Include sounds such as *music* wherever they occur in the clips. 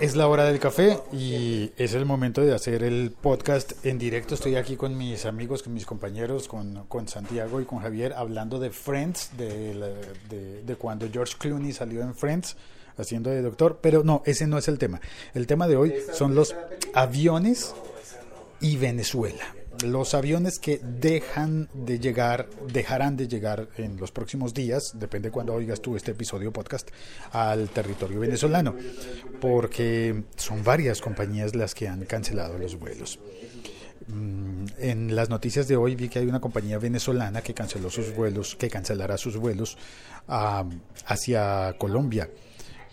Es la hora del café y es el momento de hacer el podcast en directo. Estoy aquí con mis amigos, con mis compañeros, con, con Santiago y con Javier, hablando de Friends, de, de, de cuando George Clooney salió en Friends haciendo de doctor. Pero no, ese no es el tema. El tema de hoy son los aviones y Venezuela los aviones que dejan de llegar, dejarán de llegar en los próximos días, depende cuando oigas tú este episodio podcast, al territorio venezolano, porque son varias compañías las que han cancelado los vuelos. Mm, en las noticias de hoy vi que hay una compañía venezolana que canceló sus vuelos, que cancelará sus vuelos hacia Colombia,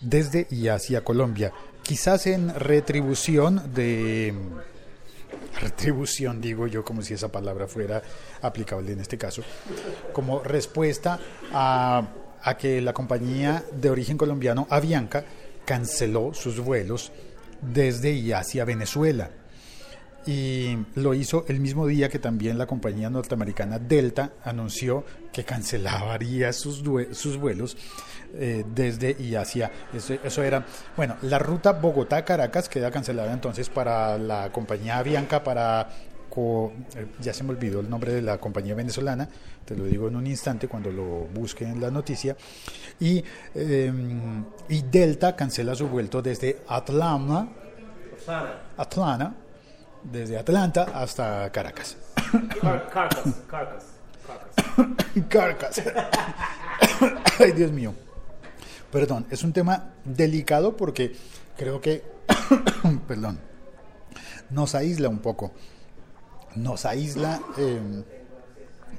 desde y hacia Colombia, quizás en retribución de retribución, digo yo, como si esa palabra fuera aplicable en este caso, como respuesta a, a que la compañía de origen colombiano Avianca canceló sus vuelos desde y hacia Venezuela. Y lo hizo el mismo día que también la compañía norteamericana Delta anunció que cancelaría sus, sus vuelos eh, desde y hacia. Eso, era, bueno, la ruta Bogotá-Caracas queda cancelada entonces para la compañía Avianca, para, eh, ya se me olvidó el nombre de la compañía venezolana, te lo digo en un instante cuando lo busque en la noticia, y, em, y Delta cancela su vuelo desde Atlanta, Atlanta, desde Atlanta hasta Caracas. *laughs* Caracas, Caracas, Caracas. Caracas. *coughs* Ay, Dios mío. Perdón, es un tema delicado porque creo que, *coughs* perdón, nos aísla un poco. Nos aísla em,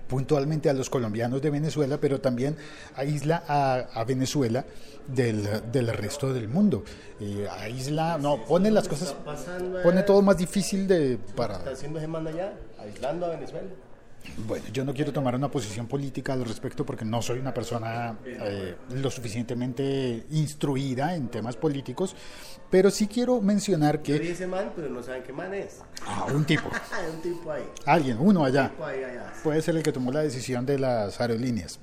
puntualmente a los colombianos de Venezuela, pero también aísla a, Venezuela del, del, resto del mundo. Eh, aísla, no, pone las cosas, pone todo más difícil de para. ¿Está haciendo ya? ¿Aislando a Venezuela? Bueno, yo no quiero tomar una posición política al respecto porque no soy una persona eh, lo suficientemente instruida en temas políticos, pero sí quiero mencionar que... dice man, pero no saben qué man es. Ah, un tipo. *laughs* un tipo ahí. Alguien, uno allá. Puede ser el que tomó la decisión de las aerolíneas.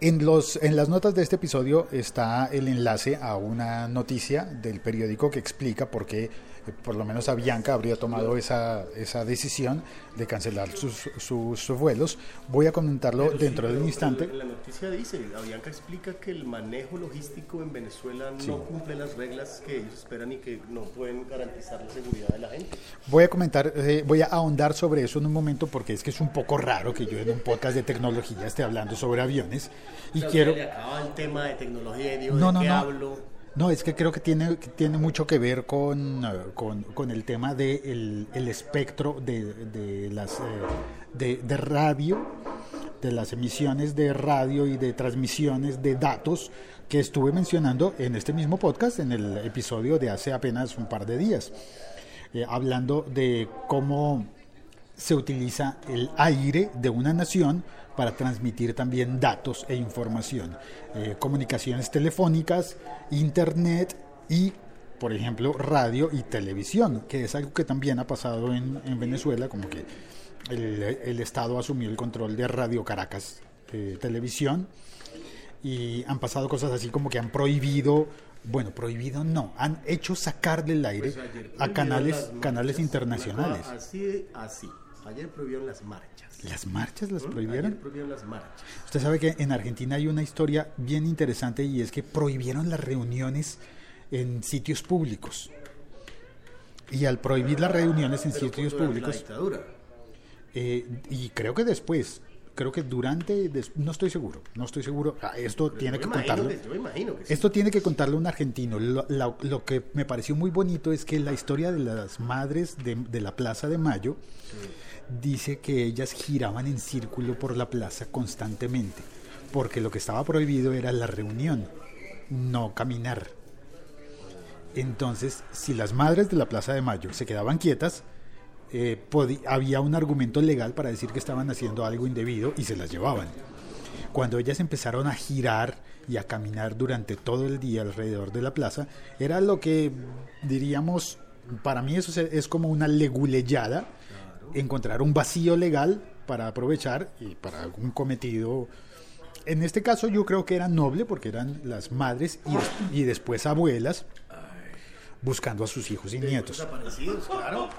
En, los, en las notas de este episodio está el enlace a una noticia del periódico que explica por qué por lo menos Avianca habría tomado esa, esa decisión de cancelar sus, sus, vuelos. Voy a comentarlo dentro de un instante. La noticia dice, Avianca explica que el manejo logístico en Venezuela no cumple las reglas que ellos esperan y que no pueden garantizar la seguridad de la gente. Voy a comentar, eh, voy a ahondar sobre eso en un momento porque es que es un poco raro que yo en un podcast de tecnología esté hablando sobre aviones y quiero... Le acaba el tema de tecnología y digo, no, ¿de no, qué no. hablo? No, es que creo que tiene, tiene mucho que ver con, eh, con, el tema del de el espectro de, de las, eh, de, radio, de las emisiones de radio y de transmisiones de datos que estuve mencionando en este mismo podcast, en el episodio de hace apenas un par de días, eh, hablando de cómo se utiliza el aire de una nación para transmitir también datos e información, eh, comunicaciones telefónicas, internet y, por ejemplo, radio y televisión, que es algo que también ha pasado en, Venezuela, como que el, Estado asumió el control de Radio Caracas eh, Televisión y han pasado cosas así como que han prohibido bueno, prohibido no, han hecho sacar del aire pues a canales, canales internacionales. Así, así. Ayer prohibieron las marchas. ¿Las marchas las prohibieron? Ayer prohibieron las marchas. Usted sabe que en Argentina hay una historia bien interesante y es que prohibieron las reuniones en sitios públicos. Y al prohibir las reuniones en sitios públicos... La dictadura. Eh, y creo que después, creo que durante, no estoy seguro, no estoy seguro, ah, esto tiene que contarlo. Esto tiene que contarlo un argentino. Lo, que me pareció muy bonito es que la historia de las madres de, la Plaza de Mayo dice que ellas giraban en círculo por la plaza constantemente, porque lo que estaba prohibido era la reunión, no caminar. Entonces, si las madres de la Plaza de Mayo se quedaban quietas, eh, había un argumento legal para decir que estaban haciendo algo indebido y se las llevaban. Cuando ellas empezaron a girar y a caminar durante todo el día alrededor de la plaza, era lo que diríamos, para mí eso es como una leguleyada, encontrar un vacío legal para aprovechar y para algún cometido en este caso yo creo que era noble porque eran las madres y, y después abuelas buscando a sus hijos y nietos. Desaparecidos, claro.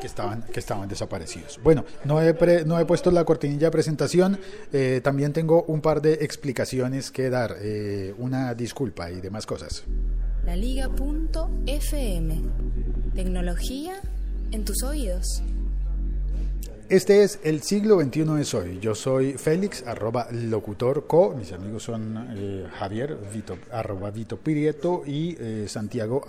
Que estaban, que estaban desaparecidos. Bueno, no he, pre- no he puesto la cortinilla de presentación. eh, también tengo un par de explicaciones que dar. eh, una disculpa y demás cosas. laliga.fm. Tecnología en tus oídos. Este es el siglo XXI es hoy. Yo soy Félix, arroba locutor co. Mis amigos son eh, Javier, Vito, arroba Vito Pirieto y eh, Santiago,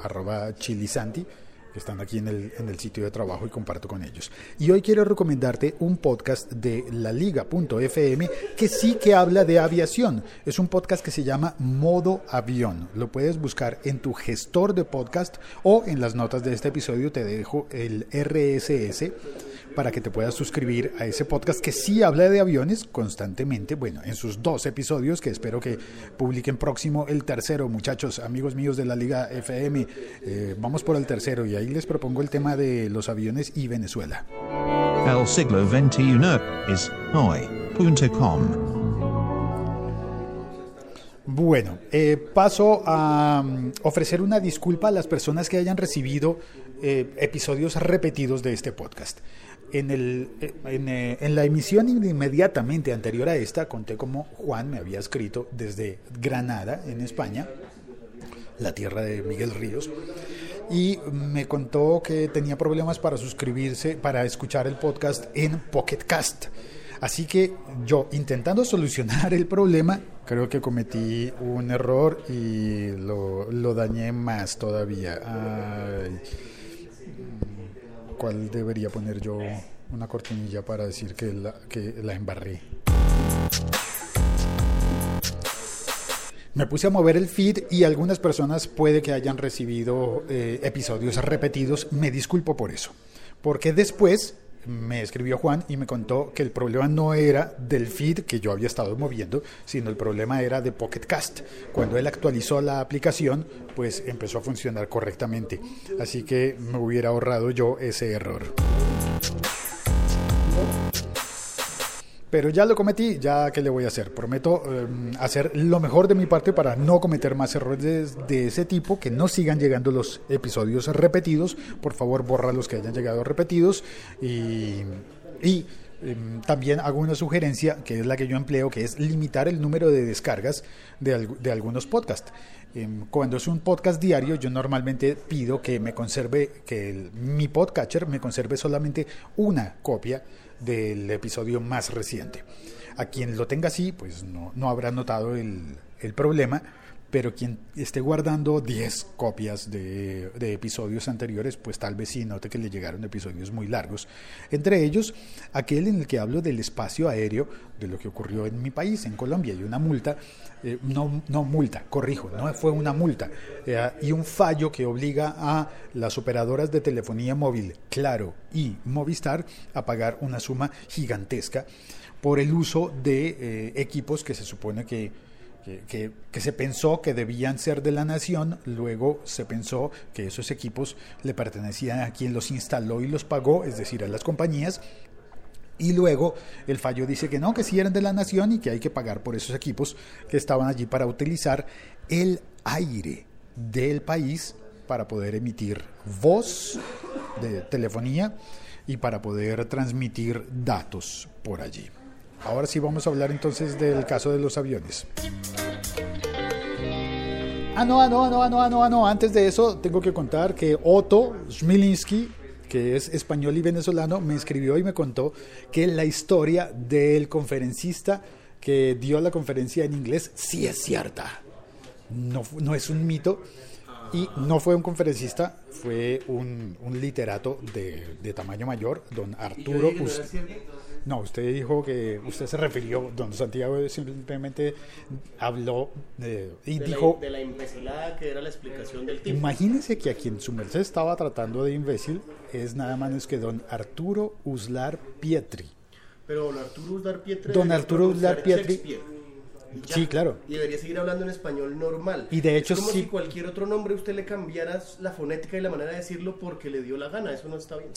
Chilisanti, que están aquí en el, en el sitio de trabajo y comparto con ellos. Y hoy quiero recomendarte un podcast de laliga.fm que sí que habla de aviación. Es un podcast que se llama Modo Avión. Lo puedes buscar en tu gestor de podcast o en las notas de este episodio te dejo el RSS para que te puedas suscribir a ese podcast que sí habla de aviones constantemente, bueno, en sus dos episodios que espero que publiquen próximo el tercero, muchachos, amigos míos de la Liga FM, eh, vamos por el tercero y ahí les propongo el tema de los aviones y Venezuela. El siglo XXI es hoy.com. Bueno, eh, paso a mm, ofrecer una disculpa a las personas que hayan recibido eh, episodios repetidos de este podcast. En, el, eh, en, eh, en la emisión inmediatamente anterior a esta, conté cómo Juan me había escrito desde Granada, en España, la tierra de Miguel Ríos, y me contó que tenía problemas para suscribirse, para escuchar el podcast en Pocket Cast. Así que yo, intentando solucionar el problema, creo que cometí un error y lo, lo dañé más todavía. Ay, ¿Cuál debería poner yo una cortinilla para decir que la, que la embarré? Me puse a mover el feed y algunas personas puede que hayan recibido eh, episodios repetidos. Me disculpo por eso. Porque después me escribió Juan y me contó que el problema no era del feed que yo había estado moviendo, sino el problema era de Pocket Cast. Cuando él actualizó la aplicación, pues empezó a funcionar correctamente. Así que me hubiera ahorrado yo ese error. Pero ya lo cometí, ya qué le voy a hacer. Prometo eh, hacer lo mejor de mi parte para no cometer más errores de, de, ese tipo, que no sigan llegando los episodios repetidos. Por favor, borra los que hayan llegado repetidos. Y, y también hago una sugerencia, que es la que yo empleo, que es limitar el número de descargas de, de algunos podcasts. Eh, cuando es un podcast diario, yo normalmente pido que me conserve, que mi podcatcher me conserve solamente una copia del episodio más reciente. A quien lo tenga así, pues no, no habrá notado el, el, problema, pero quien esté guardando 10 copias de, episodios anteriores, pues tal vez sí note que le llegaron episodios muy largos. Entre ellos, aquel en el que hablo del espacio aéreo, de lo que ocurrió en mi país, en Colombia, y una multa, eh, no, no multa, corrijo, no fue una multa, eh, y un fallo que obliga a las operadoras de telefonía móvil, Claro y Movistar, a pagar una suma gigantesca por el uso de eh, equipos que se supone que, que, se pensó que debían ser de la nación, luego se pensó que esos equipos le pertenecían a quien los instaló y los pagó, es decir, a las compañías, y luego el fallo dice que no, que sí eran de la nación y que hay que pagar por esos equipos que estaban allí para utilizar el aire del país para poder emitir voz de telefonía y para poder transmitir datos por allí. Ahora sí vamos a hablar entonces del caso de los aviones. Ah, no, ah, no, ah, no, ah, no, ah, no, no. Antes de eso tengo que contar que Otto Smilinski que es español y venezolano, me escribió y me contó que la historia del conferencista que dio la conferencia en inglés sí es cierta. No, no es un mito. Y no fue un conferencista, fue un, un literato de, de, tamaño mayor, don Arturo. No, usted dijo que usted se refirió, don Santiago simplemente habló y de dijo... La, de la imbecilada que era la explicación del tipo. Imagínense que a quien su merced estaba tratando de imbécil es nada más que don Arturo Uslar Pietri. Pero don Arturo Uslar Pietri... Don Arturo Uslar Pietri... Ya. Sí, claro. Y debería seguir hablando en español normal. Y de hecho, es como sí. si cualquier otro nombre usted le cambiara la fonética y la manera de decirlo porque le dio la gana. Eso no está bien.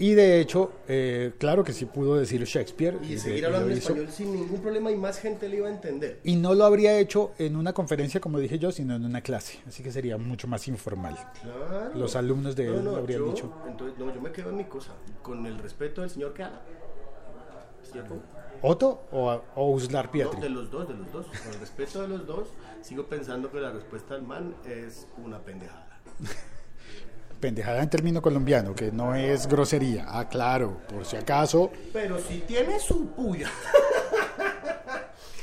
Y de hecho, eh, claro que sí pudo decir Shakespeare. Y de- seguir lo hablando en español sin ningún problema y más gente le iba a entender. Y no lo habría hecho en una conferencia, como dije yo, sino en una clase. Así que sería mucho más informal. Claro. Los alumnos de él no, no, habrían yo, dicho. Entonces, no, yo me quedo en mi cosa, con el respeto del señor que habla. ¿Otto o, o Uslar No, Pietri? de los dos, de los dos. Con el respeto de los dos, sigo pensando que la respuesta del man es una pendejada. *laughs* Pendejada en término colombiano, que no es grosería. Ah, claro, por si acaso. Pero si tiene su puya.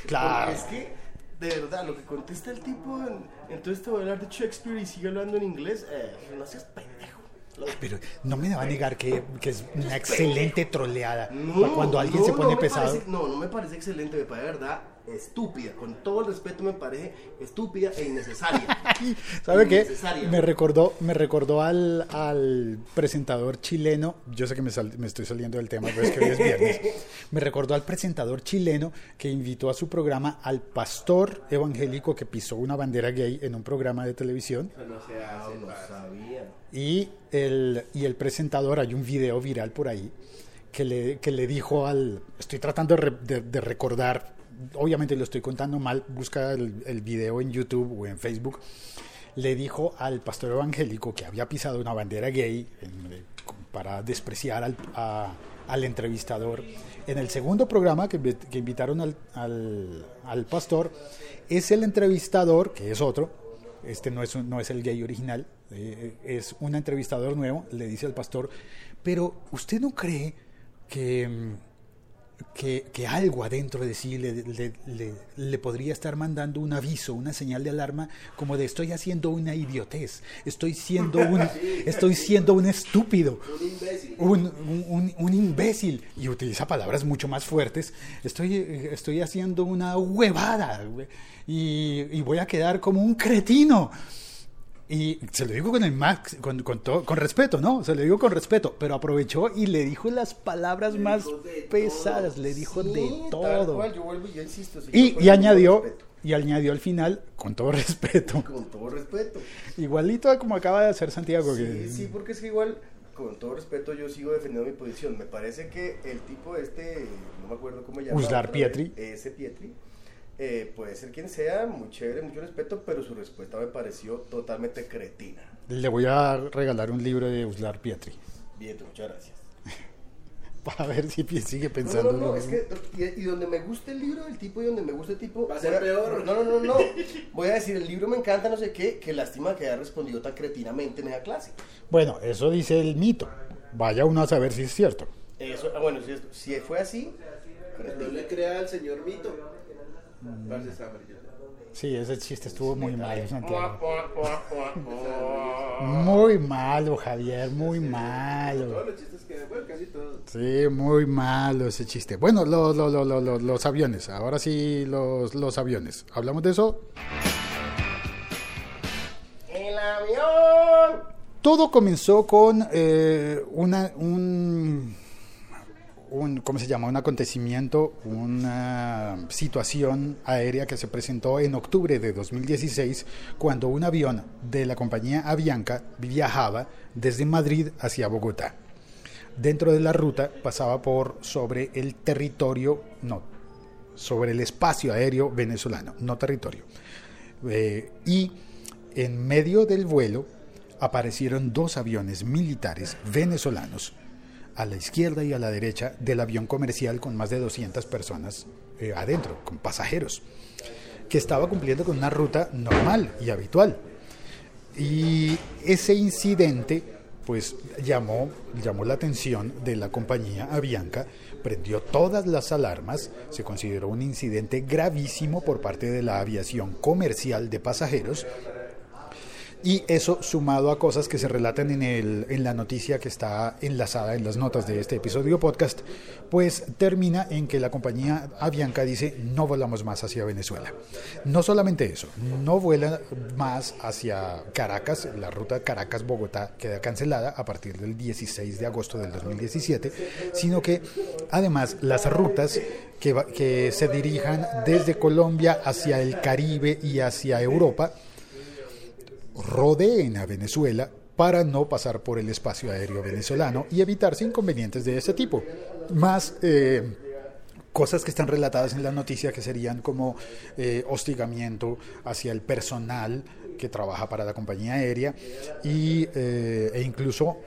Claro. Porque es que, de verdad, lo que contesta el tipo, en- entonces te voy a hablar de Shakespeare y sigue hablando en inglés, eh, no seas pendejo. Pero no me va a negar que, que es una excelente troleada. No, cuando alguien no, se pone no pesado. parece- no, no me parece excelente, me parece de verdad estúpida. Con todo el respeto me parece estúpida e innecesaria. *laughs* ¿Sabe qué? Me recordó, me recordó al, al presentador chileno, yo sé que me, sal- me estoy saliendo del tema, pero es que hoy es viernes. *laughs* Me recordó al presentador chileno que invitó a su programa al pastor evangélico que pisó una bandera gay en un programa de televisión. No se hace, No sabía. Y el, y el presentador, hay un video viral por ahí, que le, que le dijo al... Estoy tratando de, re- de- de recordar, obviamente lo estoy contando mal, busca el, video en YouTube o en Facebook. Le dijo al pastor evangélico que había pisado una bandera gay en- para despreciar al, al entrevistador. En el segundo programa que, que invitaron al, al, pastor, es el entrevistador, que es otro, este no es, no es el gay original, eh, es un entrevistador nuevo, le dice al pastor, pero ¿usted no cree que, mm, que, que algo adentro de sí le, le- le- le podría estar mandando un aviso, una señal de alarma, como de estoy haciendo una idiotez, estoy siendo un, *laughs* estoy siendo un estúpido, Un imbécil. un, un- un- imbécil y utiliza palabras mucho más fuertes. Estoy, estoy haciendo una huevada y, y voy a quedar como un cretino. Y se lo digo con el max, con, con, todo- con respeto, ¿no? Se lo digo con respeto, pero aprovechó y le dijo las palabras Le más pesadas, todo. le dijo Sí, de todo. cual, yo vuelvo y yo insisto. Y, añadió, y añadió al final, con todo respeto, *laughs* Con todo respeto. igualito como acaba de hacer Santiago. Sí, que- sí, porque es que igual, con todo respeto, yo sigo defendiendo mi posición. Me parece que el tipo este, no me acuerdo cómo llama. Uslar Pietri. vez, Ese Pietri. Eh, puede ser quien sea, muy chévere, mucho respeto, pero su respuesta me pareció totalmente cretina. Le voy a regalar un libro de Uslar Pietri. Bien, muchas gracias. *laughs* Para ver si sigue No, pensando. no, no, lo es que y, y donde me gusta el libro del tipo y donde me gusta el tipo. Va a ser peor. No, no, no, no. *laughs* Voy a decir, el libro me encanta, no sé qué, que lástima que haya respondido tan cretinamente en esa clase. Bueno, eso dice el mito. Vaya uno a saber si es cierto. Eso, ah, bueno, si, es- si fue así, No cretino. le crea al señor Mito. Sí, ese chiste estuvo muy malo, Santiago. Muy malo, Javier, muy Todos malo. los chistes que, bueno, casi todos. Sí, muy malo ese chiste. Bueno, lo- lo- lo- lo- lo- los aviones. Ahora sí, los, los aviones. ¿Hablamos de eso? El avión. Todo comenzó con eh, una, un, un, ¿cómo se llama? Un acontecimiento, una situación aérea que se presentó en octubre de 2016 cuando un avión de la compañía Avianca viajaba desde Madrid hacia Bogotá. Dentro de la ruta pasaba por sobre el territorio, no, sobre el espacio aéreo venezolano, no territorio. Eh, y en medio del vuelo aparecieron dos aviones militares venezolanos a la izquierda y a la derecha del avión comercial con más de 200 personas eh, adentro, con pasajeros, que estaba cumpliendo con una ruta normal y habitual. Y ese incidente pues llamó, llamó la atención de la compañía Avianca, prendió todas las alarmas, se consideró un incidente gravísimo por parte de la aviación comercial de pasajeros y eso sumado a cosas que se relatan en, el, en la noticia que está enlazada en las notas de este episodio podcast, pues termina en que la compañía Avianca dice no volamos más hacia Venezuela. No solamente eso, no vuela más hacia Caracas, la ruta Caracas-Bogotá queda cancelada a partir del 16 de agosto del 2017, sino que además las rutas que, que se dirijan desde Colombia hacia el Caribe y hacia Europa, rodeen a Venezuela para no pasar por el espacio aéreo venezolano y evitarse inconvenientes de este tipo. Más eh, cosas que están relatadas en la noticia que serían como eh, hostigamiento hacia el personal que trabaja para la compañía aérea y, eh, e incluso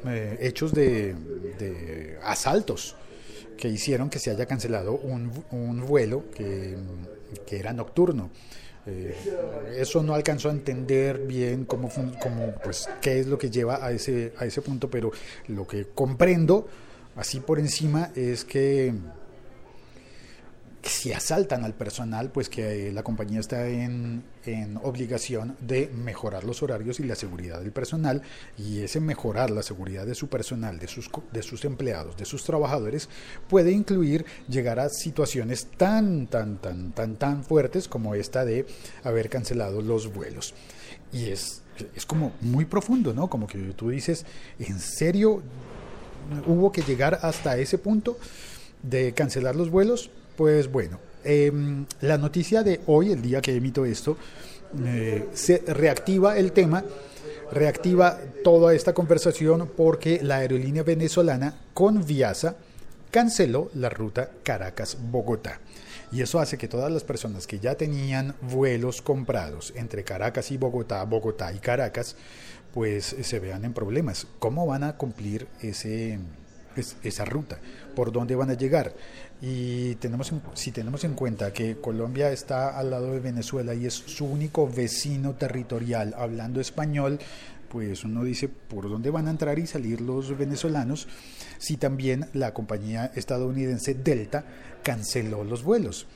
hechos de, de, asaltos que hicieron que se haya cancelado un, un vuelo que, que era nocturno. Eh, eso no alcanzó a entender bien cómo, cómo, pues, qué es lo que lleva a ese, a ese punto, pero lo que comprendo así por encima es que si asaltan al personal, pues que la compañía está en, en, obligación de mejorar los horarios y la seguridad del personal y ese mejorar la seguridad de su personal, de sus, de sus empleados, de sus trabajadores, puede incluir llegar a situaciones tan, tan, tan, tan, tan fuertes como esta de haber cancelado los vuelos. Y es, es como muy profundo, ¿no? Como que tú dices, ¿en serio hubo que llegar hasta ese punto de cancelar los vuelos? Pues bueno, eh, la noticia de hoy, el día que emito esto, eh, se reactiva el tema, reactiva toda esta conversación porque la aerolínea venezolana con Viasa canceló la ruta Caracas-Bogotá. Y eso hace que todas las personas que ya tenían vuelos comprados entre Caracas y Bogotá, Bogotá y Caracas, pues se vean en problemas. ¿Cómo van a cumplir ese, esa ruta? ¿Por dónde van a llegar? Y tenemos, si tenemos en cuenta que Colombia está al lado de Venezuela y es su único vecino territorial hablando español, pues uno dice por dónde van a entrar y salir los venezolanos si también la compañía estadounidense Delta canceló los vuelos.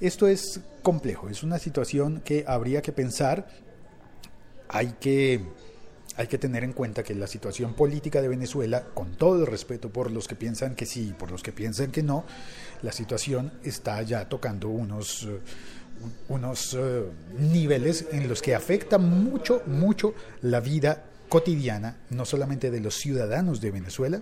Esto es complejo, es una situación que habría que pensar, hay que hay que tener en cuenta que la situación política de Venezuela, con todo el respeto por los que piensan que sí y por los que piensan que no, la situación está ya tocando unos, uh, unos uh, niveles en los que afecta mucho, mucho la vida cotidiana, no solamente de los ciudadanos de Venezuela,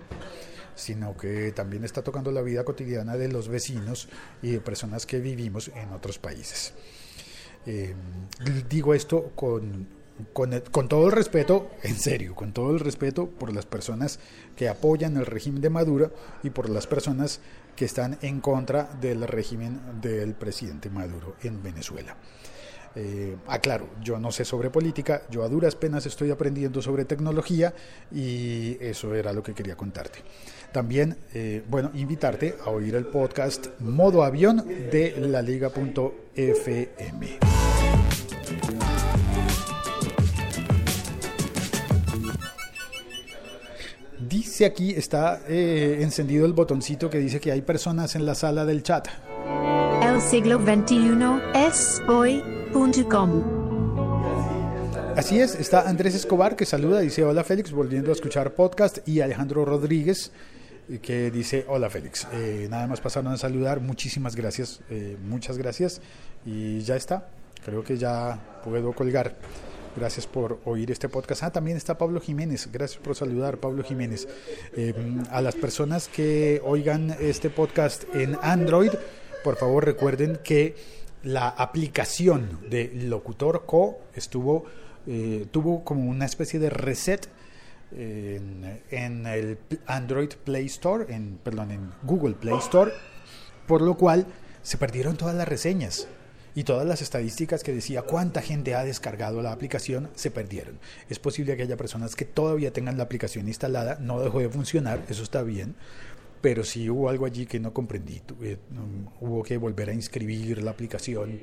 sino que también está tocando la vida cotidiana de los vecinos y de personas que vivimos en otros países. Eh, digo esto con con, todo el respeto, en serio, con todo el respeto por las personas que apoyan el régimen de Maduro y por las personas que están en contra del régimen del presidente Maduro en Venezuela. Eh, aclaro, yo no sé sobre política, yo a duras penas estoy aprendiendo sobre tecnología y eso era lo que quería contarte. También, eh, bueno, invitarte a oír el podcast Modo Avión de la Dice aquí, está eh, encendido el botoncito que dice que hay personas en la sala del chat. El siglo XXI es hoy.com. Así es, está Andrés Escobar que saluda, dice hola Félix, volviendo a escuchar podcast, y Alejandro Rodríguez que dice hola Félix. Eh, nada más pasaron a saludar, muchísimas gracias, eh, muchas gracias, y ya está, creo que ya puedo colgar. Gracias por oír este podcast. Ah, también está Pablo Jiménez. Gracias por saludar, Pablo Jiménez. Eh, a las personas que oigan este podcast en Android, por favor recuerden que la aplicación de Locutor Co estuvo eh, tuvo como una especie de reset en, en, el Android Play Store, en, perdón, en Google Play Store, por lo cual se perdieron todas las reseñas y todas las estadísticas que decía cuánta gente ha descargado la aplicación se perdieron. Es posible que haya personas que todavía tengan la aplicación instalada, no dejó de funcionar, eso está bien, pero si hubo algo allí que no comprendí, hubo que volver a inscribir la aplicación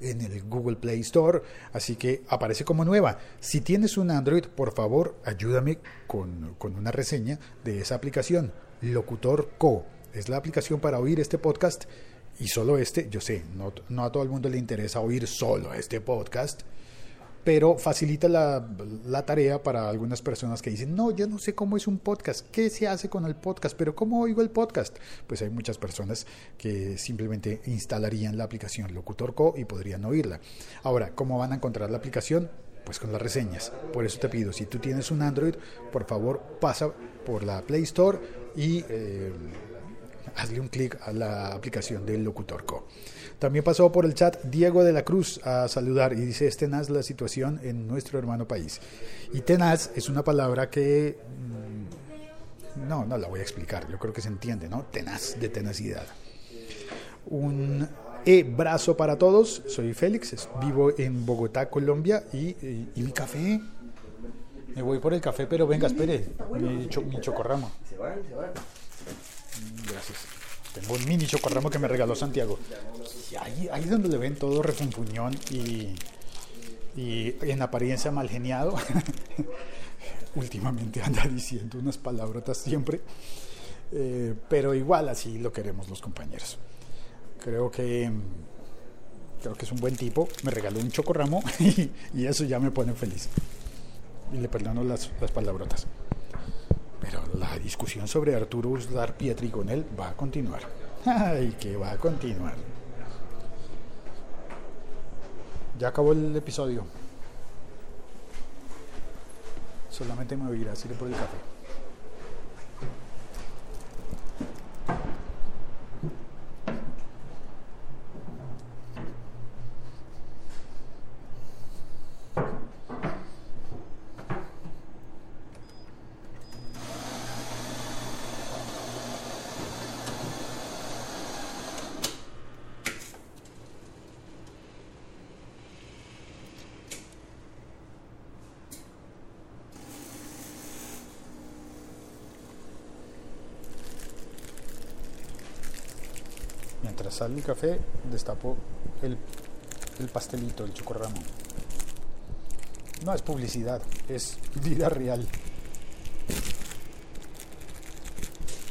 en el Google Play Store, así que aparece como nueva. Si tienes un Android, por favor, ayúdame con, con una reseña de esa aplicación, Locutor Co. Es la aplicación para oír este podcast y solo este, yo sé, no, no, a todo el mundo le interesa oír solo este podcast, pero facilita la, la, tarea para algunas personas que dicen, no, yo no sé cómo es un podcast, qué se hace con el podcast, pero ¿cómo oigo el podcast? Pues hay muchas personas que simplemente instalarían la aplicación Locutor Co y podrían oírla. Ahora, ¿cómo van a encontrar la aplicación? Pues con las reseñas. Por eso te pido, si tú tienes un Android, por favor pasa por la Play Store y... Eh, hazle un clic a la aplicación del Locutor Co. También pasó por el chat Diego de la Cruz a saludar y dice, es tenaz la situación en nuestro hermano país. Y tenaz es una palabra que... mm, No, no la voy a explicar, yo creo que se entiende, ¿no? Tenaz, de tenacidad. Un e brazo para todos, soy Félix, vivo en Bogotá, Colombia y, y- y mi café. Me voy por el café, pero venga, espere, mi, cho- mi chocorramo. Mm, Gracias. Tengo un mini chocorramo que me regaló Santiago. Ahí es donde le ven todo refunfuñón y, y en apariencia mal geniado. *laughs* Últimamente anda diciendo unas palabrotas siempre. Eh, pero igual así lo queremos los compañeros. Creo que creo que es un buen tipo. Me regaló un chocorramo *laughs* y, y eso ya me pone feliz. Y le perdono las, las palabrotas. Pero la discusión sobre Arturo Uslar Pietrigonel va a continuar. *laughs* Ay, que va a continuar. Ya acabó el episodio. Solamente me voy a ir a por el café. Mientras sale el café, destapo el, el pastelito, el chocorramo. No es publicidad, es *laughs* vida real.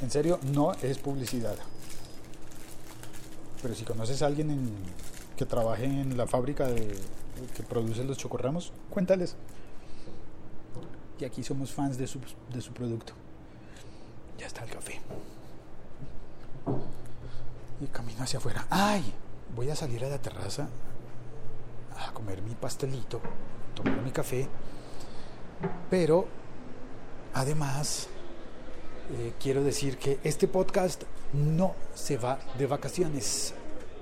En serio, no es publicidad. Pero si conoces a alguien en- que trabaje en la fábrica de, que produce los chocorramos, cuéntales. Y aquí somos fans de su, de su producto. Ya está el café. Y camino hacia afuera. ¡Ay! Voy a salir a la terraza a comer mi pastelito, tomar mi café. Pero, además, eh, quiero decir que este podcast no se va de vacaciones.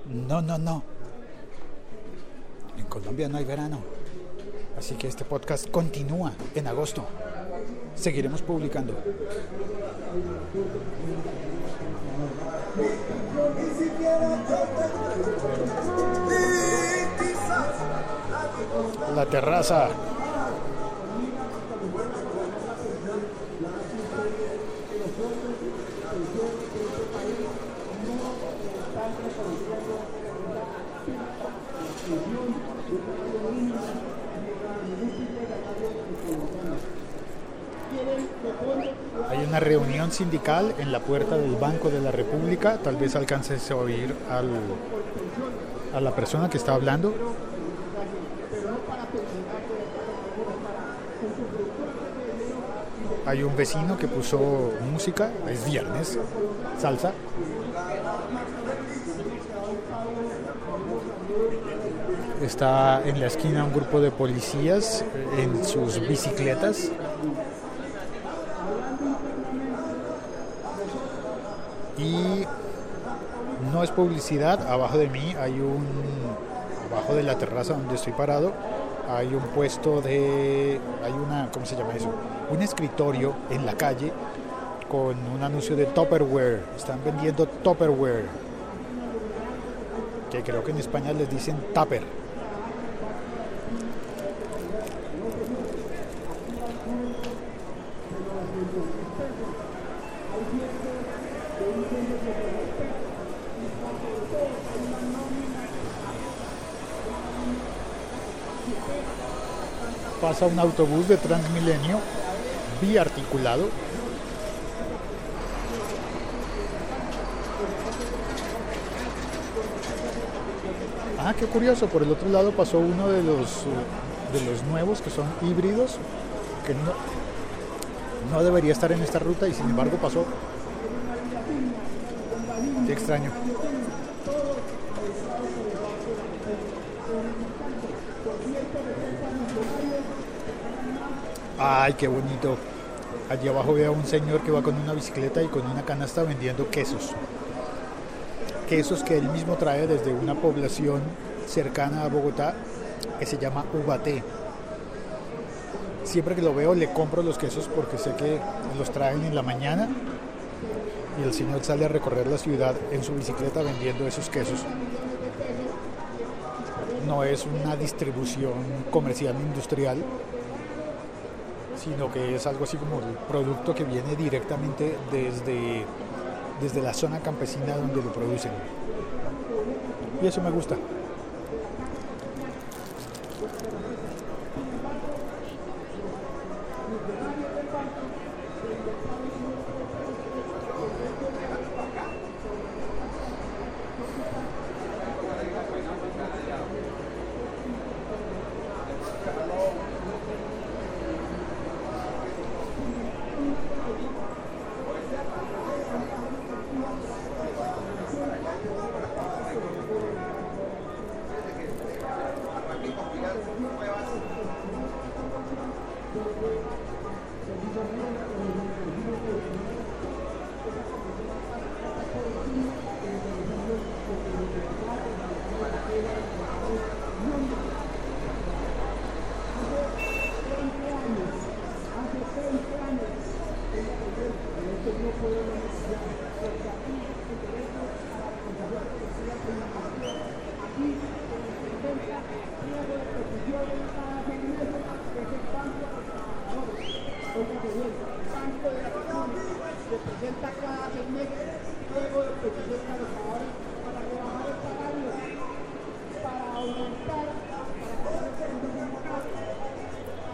No, no, no. En Colombia no hay verano. Así que este podcast continúa en agosto. Seguiremos publicando. La terraza. Hay una reunión sindical en la puerta del Banco de la República. Tal vez alcances a oír al, a la persona que está hablando. Hay un vecino que puso música, es viernes, salsa. Está en la esquina un grupo de policías en sus bicicletas. Y no es publicidad, abajo de mí hay un, abajo de la terraza donde estoy parado, hay un puesto de, hay una, ¿cómo se llama eso? Un escritorio en la calle con un anuncio de Tupperware. Están vendiendo Tupperware, que creo que en España les dicen Tupper. Pasa un autobús de Transmilenio biarticulado Ah, qué curioso. Por el otro lado pasó uno de los de los nuevos que son híbridos, que no, no debería estar en esta ruta y sin embargo pasó. Qué extraño. Ay, qué bonito. Allí abajo veo a un señor que va con una bicicleta y con una canasta vendiendo quesos. quesos que él mismo trae desde una población cercana a Bogotá que se llama Ubaté. Siempre que lo veo le compro los quesos porque sé que los traen en la mañana y el señor sale a recorrer la ciudad en su bicicleta vendiendo esos quesos. No es una distribución comercial industrial, sino que es algo así como el producto que viene directamente desde, desde la zona campesina donde lo producen. Y eso me gusta.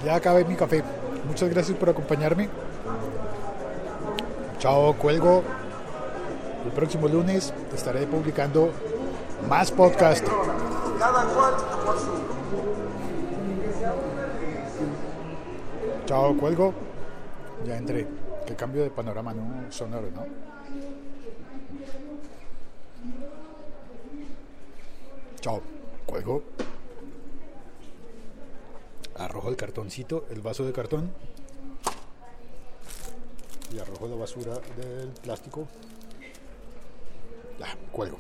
Ya acabé mi café. Muchas gracias por acompañarme. Chao, cuelgo. El próximo lunes estaré publicando más podcast. Cada cual por su. Chao, cuelgo. Ya entré. Cambio de panorama, ¿no? Sonoro, ¿no? Chao, cuelgo. Arrojo el cartoncito, el vaso de cartón. Y arrojo la basura del plástico. Ya, cuelgo.